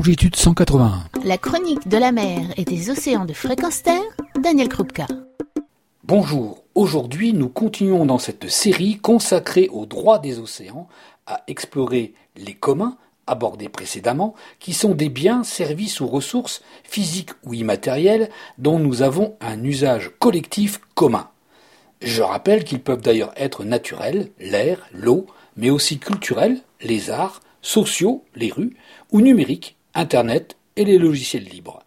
longitude 181. La chronique de la mer et des océans de fréquence terre, Daniel Krupka. Bonjour, aujourd'hui nous continuons dans cette série consacrée aux droits des océans à explorer les communs abordés précédemment, qui sont des biens, services ou ressources physiques ou immatérielles dont nous avons un usage collectif commun. Je rappelle qu'ils peuvent d'ailleurs être naturels, l'air, l'eau, mais aussi culturels, les arts, sociaux, les rues, ou numériques, Internet et les logiciels libres.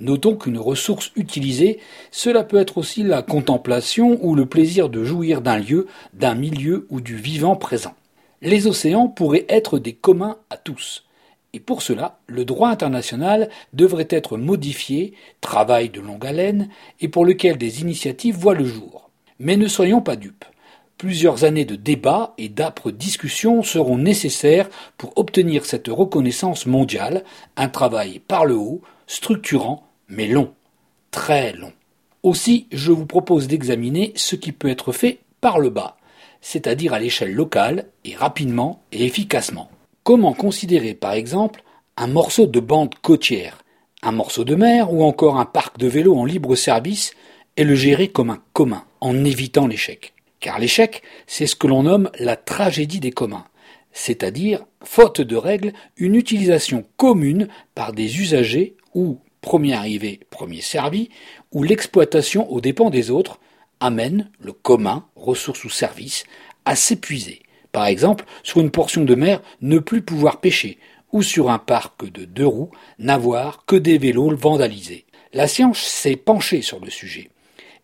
Notons qu'une ressource utilisée, cela peut être aussi la contemplation ou le plaisir de jouir d'un lieu, d'un milieu ou du vivant présent. Les océans pourraient être des communs à tous. Et pour cela, le droit international devrait être modifié, travail de longue haleine, et pour lequel des initiatives voient le jour. Mais ne soyons pas dupes. Plusieurs années de débats et d'âpres discussions seront nécessaires pour obtenir cette reconnaissance mondiale, un travail par le haut, structurant, mais long, très long. Aussi, je vous propose d'examiner ce qui peut être fait par le bas, c'est-à-dire à, l'échelle locale, et rapidement et efficacement. Comment considérer par exemple un morceau de bande côtière, un morceau de mer ou encore un parc de vélo en libre service et le gérer comme un commun, en évitant l'échec? Car l'échec, c'est ce que l'on nomme la tragédie des communs, c'est-à-dire, faute de règles, une utilisation commune par des usagers ou, premier arrivé, premier servi, ou l'exploitation aux dépens des autres, amène le commun, ressource ou service, à s'épuiser. Par exemple, sur une portion de mer, ne plus pouvoir pêcher, ou sur un parc de deux roues, n'avoir que des vélos vandalisés. La science s'est penchée sur le sujet.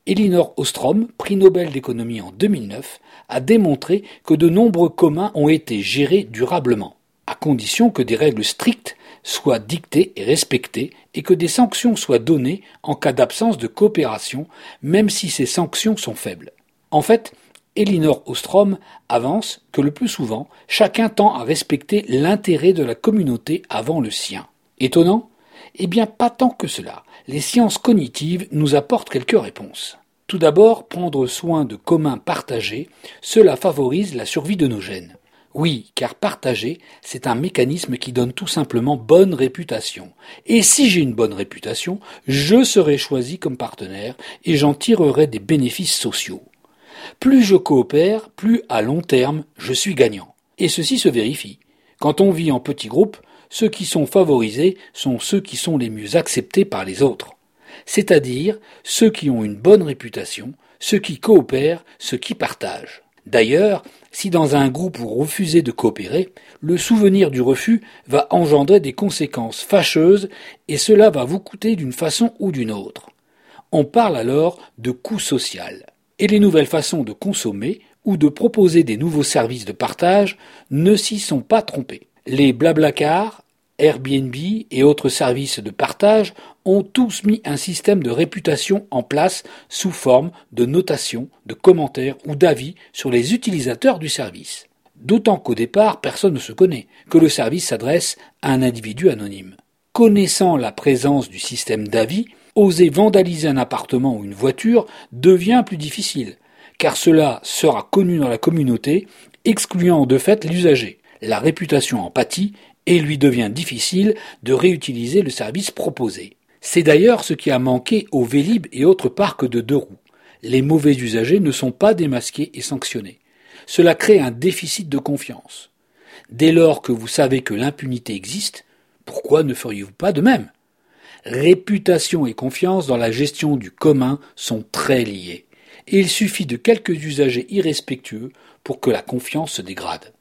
Elinor Ostrom, prix Nobel d'économie en 2009, a démontré que de nombreux communs ont été gérés durablement, à condition que des règles strictes soient dictées et respectées et que des sanctions soient données en cas d'absence de coopération, même si ces sanctions sont faibles. En fait, Elinor Ostrom avance que le plus souvent, chacun tend à respecter l'intérêt de la communauté avant le sien. Étonnant? Eh bien, pas tant que cela les sciences cognitives nous apportent quelques réponses. Tout d'abord, prendre soin de communs partagés, cela favorise la survie de nos gènes. Oui, car partager, c'est un mécanisme qui donne tout simplement bonne réputation. Et si j'ai une bonne réputation, je serai choisi comme partenaire et j'en tirerai des bénéfices sociaux. Plus je coopère, plus à long terme je suis gagnant. Et ceci se vérifie. Quand on vit en petits groupes, ceux qui sont favorisés sont ceux qui sont les mieux acceptés par les autres, c'est-à-dire ceux qui ont une bonne réputation, ceux qui coopèrent, ceux qui partagent. D'ailleurs, si dans un groupe vous refusez de coopérer, le souvenir du refus va engendrer des conséquences fâcheuses et cela va vous coûter d'une façon ou d'une autre. On parle alors de coût social. Et les nouvelles façons de consommer ou de proposer des nouveaux services de partage ne s'y sont pas trompées. Les Blablacar, Airbnb et autres services de partage ont tous mis un système de réputation en place sous forme de notation, de commentaires ou d'avis sur les utilisateurs du service. D'autant qu'au départ, personne ne se connaît, que le service s'adresse à un individu anonyme. Connaissant la présence du système d'avis, oser vandaliser un appartement ou une voiture devient plus difficile, car cela sera connu dans la communauté, excluant de fait l'usager la réputation en pâtit et lui devient difficile de réutiliser le service proposé. C'est d'ailleurs ce qui a manqué aux Vélib et autres parcs de deux roues. Les mauvais usagers ne sont pas démasqués et sanctionnés. Cela crée un déficit de confiance. Dès lors que vous savez que l'impunité existe, pourquoi ne feriez-vous pas de même? Réputation et confiance dans la gestion du commun sont très liés, et il suffit de quelques usagers irrespectueux pour que la confiance se dégrade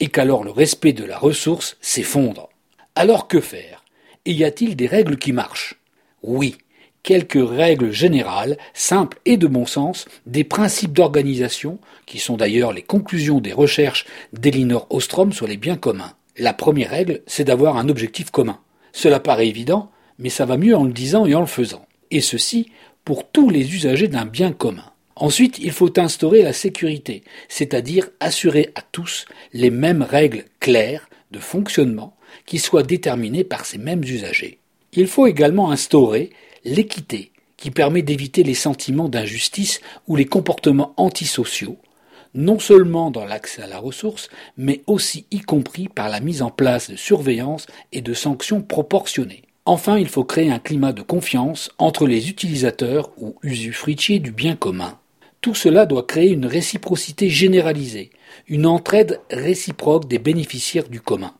et qu'alors le respect de la ressource s'effondre. Alors que faire? Y a-t-il des règles qui marchent? Oui, quelques règles générales, simples et de bon sens, des principes d'organisation, qui sont d'ailleurs les conclusions des recherches d'Elinor Ostrom sur les biens communs. La première règle, c'est d'avoir un objectif commun. Cela paraît évident, mais ça va mieux en le disant et en le faisant. Et ceci pour tous les usagers d'un bien commun. Ensuite, il faut instaurer la sécurité, c'est-à-dire assurer à tous les mêmes règles claires de fonctionnement qui soient déterminées par ces mêmes usagers. Il faut également instaurer l'équité, qui permet d'éviter les sentiments d'injustice ou les comportements antisociaux, non seulement dans l'accès à la ressource, mais aussi y compris par la mise en place de surveillance et de sanctions proportionnées. Enfin, il faut créer un climat de confiance entre les utilisateurs ou usufruitiers du bien commun. Tout cela doit créer une réciprocité généralisée, une entraide réciproque des bénéficiaires du commun.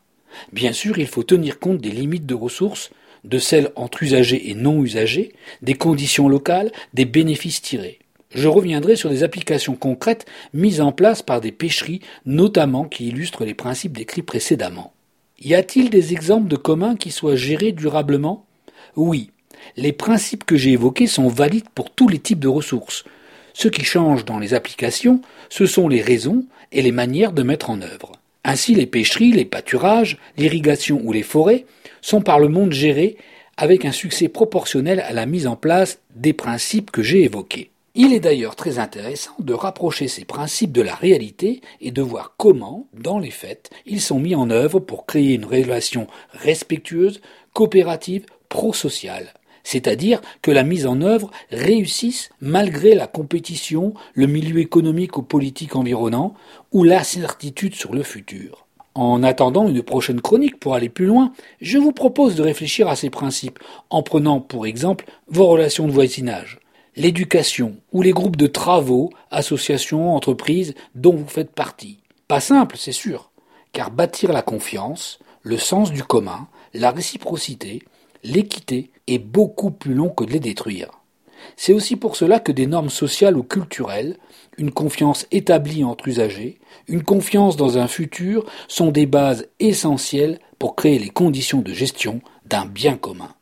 Bien sûr, il faut tenir compte des limites de ressources, de celles entre usagers et non usagers, des conditions locales, des bénéfices tirés. Je reviendrai sur des applications concrètes mises en place par des pêcheries, notamment qui illustrent les principes décrits précédemment. Y a-t-il des exemples de communs qui soient gérés durablement? Oui. Les principes que j'ai évoqués sont valides pour tous les types de ressources. Ce qui change dans les applications, ce sont les raisons et les manières de mettre en œuvre. Ainsi, les pêcheries, les pâturages, l'irrigation ou les forêts sont par le monde gérés avec un succès proportionnel à la mise en place des principes que j'ai évoqués. Il est d'ailleurs très intéressant de rapprocher ces principes de la réalité et de voir comment, dans les faits, ils sont mis en œuvre pour créer une relation respectueuse, coopérative, pro-sociale c'est-à-dire que la mise en œuvre réussisse malgré la compétition, le milieu économique ou politique environnant, ou l'incertitude sur le futur. En attendant une prochaine chronique pour aller plus loin, je vous propose de réfléchir à ces principes en prenant pour exemple vos relations de voisinage, l'éducation ou les groupes de travaux, associations, entreprises dont vous faites partie. Pas simple, c'est sûr, car bâtir la confiance, le sens du commun, la réciprocité, l'équité est beaucoup plus long que de les détruire. C'est aussi pour cela que des normes sociales ou culturelles, une confiance établie entre usagers, une confiance dans un futur sont des bases essentielles pour créer les conditions de gestion d'un bien commun.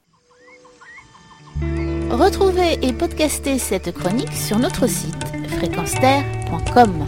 Retrouvez et podcastez cette chronique sur notre site fréquenceterre.com.